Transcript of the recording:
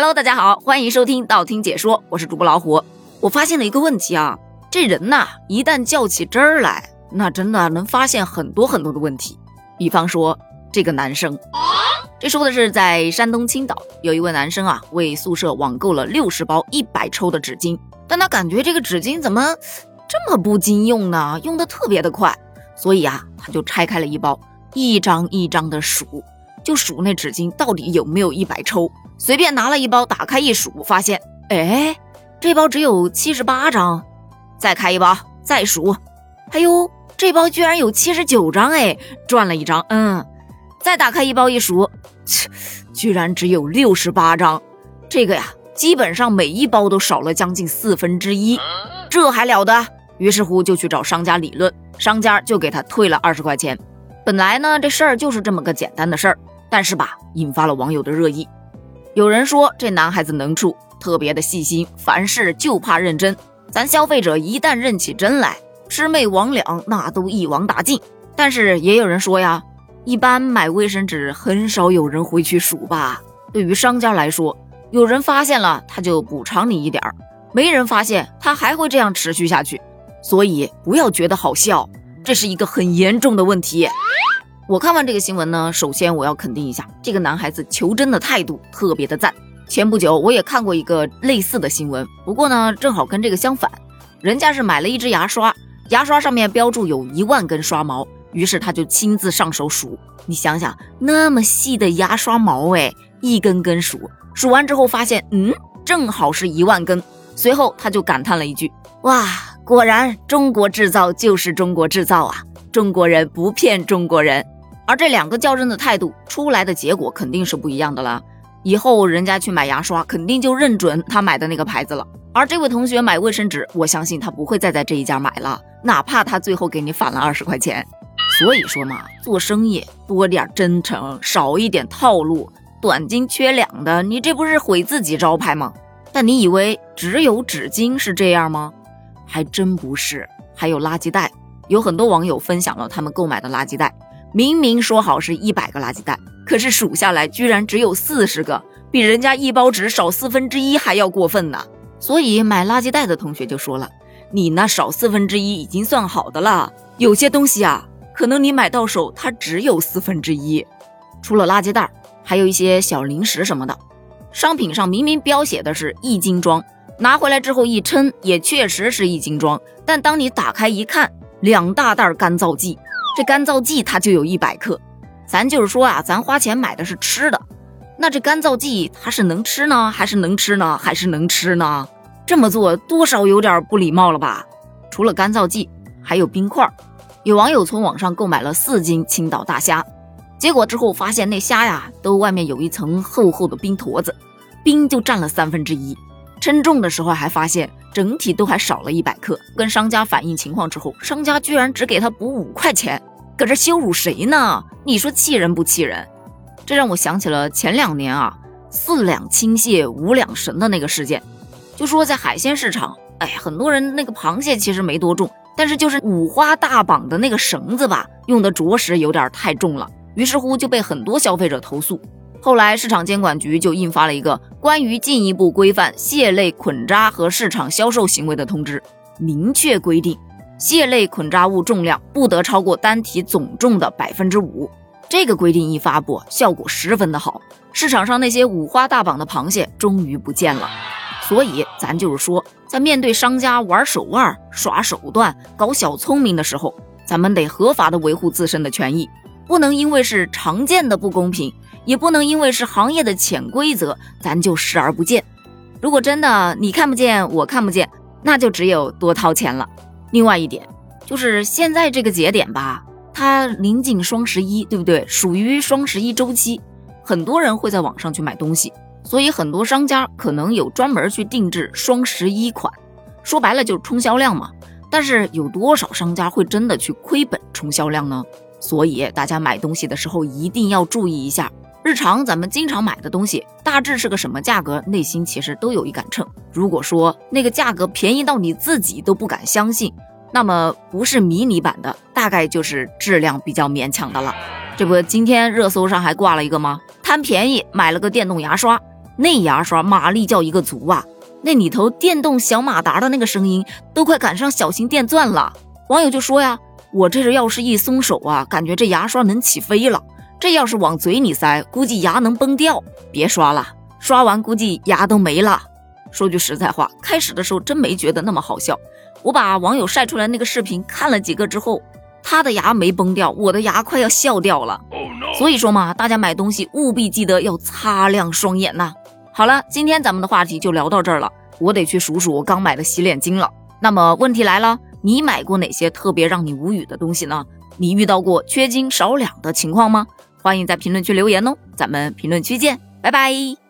Hello，大家好，欢迎收听道听解说，我是主播老虎。我发现了一个问题啊，这人呐，一旦较起真儿来，那真的能发现很多很多的问题。比方说这个男生，这说的是在山东青岛有一位男生啊，为宿舍网购了六十包一百抽的纸巾，但他感觉这个纸巾怎么这么不经用呢？用的特别的快，所以啊，他就拆开了一包，一张一张的数，就数那纸巾到底有没有一百抽。随便拿了一包，打开一数，发现，哎，这包只有七十八张。再开一包，再数，哎呦，这包居然有七十九张，哎，赚了一张。嗯，再打开一包一数，切，居然只有六十八张。这个呀，基本上每一包都少了将近四分之一，这还了得？于是乎就去找商家理论，商家就给他退了二十块钱。本来呢，这事儿就是这么个简单的事儿，但是吧，引发了网友的热议。有人说这男孩子能处，特别的细心，凡事就怕认真。咱消费者一旦认起真来，魑魅魍魉那都一网打尽。但是也有人说呀，一般买卫生纸很少有人会去数吧？对于商家来说，有人发现了他就补偿你一点儿，没人发现他还会这样持续下去。所以不要觉得好笑，这是一个很严重的问题。我看完这个新闻呢，首先我要肯定一下这个男孩子求真的态度，特别的赞。前不久我也看过一个类似的新闻，不过呢，正好跟这个相反，人家是买了一支牙刷，牙刷上面标注有一万根刷毛，于是他就亲自上手数。你想想，那么细的牙刷毛，哎，一根根数，数完之后发现，嗯，正好是一万根。随后他就感叹了一句：哇，果然中国制造就是中国制造啊，中国人不骗中国人。而这两个较真的态度出来的结果肯定是不一样的了。以后人家去买牙刷，肯定就认准他买的那个牌子了。而这位同学买卫生纸，我相信他不会再在这一家买了，哪怕他最后给你返了二十块钱。所以说嘛，做生意多点真诚，少一点套路，短斤缺两的，你这不是毁自己招牌吗？但你以为只有纸巾是这样吗？还真不是，还有垃圾袋。有很多网友分享了他们购买的垃圾袋。明明说好是一百个垃圾袋，可是数下来居然只有四十个，比人家一包纸少四分之一还要过分呢。所以买垃圾袋的同学就说了：“你那少四分之一已经算好的了，有些东西啊，可能你买到手它只有四分之一。除了垃圾袋，还有一些小零食什么的，商品上明明标写的是一斤装，拿回来之后一称，也确实是一斤装，但当你打开一看，两大袋干燥剂。”这干燥剂它就有一百克，咱就是说啊，咱花钱买的是吃的，那这干燥剂它是能吃呢，还是能吃呢，还是能吃呢？这么做多少有点不礼貌了吧？除了干燥剂，还有冰块。有网友从网上购买了四斤青岛大虾，结果之后发现那虾呀，都外面有一层厚厚的冰坨子，冰就占了三分之一。称重的时候还发现。整体都还少了一百克，跟商家反映情况之后，商家居然只给他补五块钱，搁这羞辱谁呢？你说气人不气人？这让我想起了前两年啊，四两青蟹五两神的那个事件。就说在海鲜市场，哎，很多人那个螃蟹其实没多重，但是就是五花大绑的那个绳子吧，用的着实有点太重了，于是乎就被很多消费者投诉。后来，市场监管局就印发了一个关于进一步规范蟹类捆扎和市场销售行为的通知，明确规定，蟹类捆扎物重量不得超过单体总重的百分之五。这个规定一发布，效果十分的好，市场上那些五花大绑的螃蟹终于不见了。所以，咱就是说，在面对商家玩手腕、耍手段、搞小聪明的时候，咱们得合法的维护自身的权益，不能因为是常见的不公平。也不能因为是行业的潜规则，咱就视而不见。如果真的你看不见，我看不见，那就只有多掏钱了。另外一点，就是现在这个节点吧，它临近双十一，对不对？属于双十一周期，很多人会在网上去买东西，所以很多商家可能有专门去定制双十一款，说白了就是冲销量嘛。但是有多少商家会真的去亏本冲销量呢？所以大家买东西的时候一定要注意一下。日常咱们经常买的东西，大致是个什么价格，内心其实都有一杆秤。如果说那个价格便宜到你自己都不敢相信，那么不是迷你版的，大概就是质量比较勉强的了。这不，今天热搜上还挂了一个吗？贪便宜买了个电动牙刷，那牙刷马力叫一个足啊！那里头电动小马达的那个声音都快赶上小型电钻了。网友就说呀，我这是要是一松手啊，感觉这牙刷能起飞了。这要是往嘴里塞，估计牙能崩掉。别刷了，刷完估计牙都没了。说句实在话，开始的时候真没觉得那么好笑。我把网友晒出来那个视频看了几个之后，他的牙没崩掉，我的牙快要笑掉了。所以说嘛，大家买东西务必记得要擦亮双眼呐。好了，今天咱们的话题就聊到这儿了。我得去数数我刚买的洗脸巾了。那么问题来了，你买过哪些特别让你无语的东西呢？你遇到过缺斤少两的情况吗？欢迎在评论区留言哦，咱们评论区见，拜拜。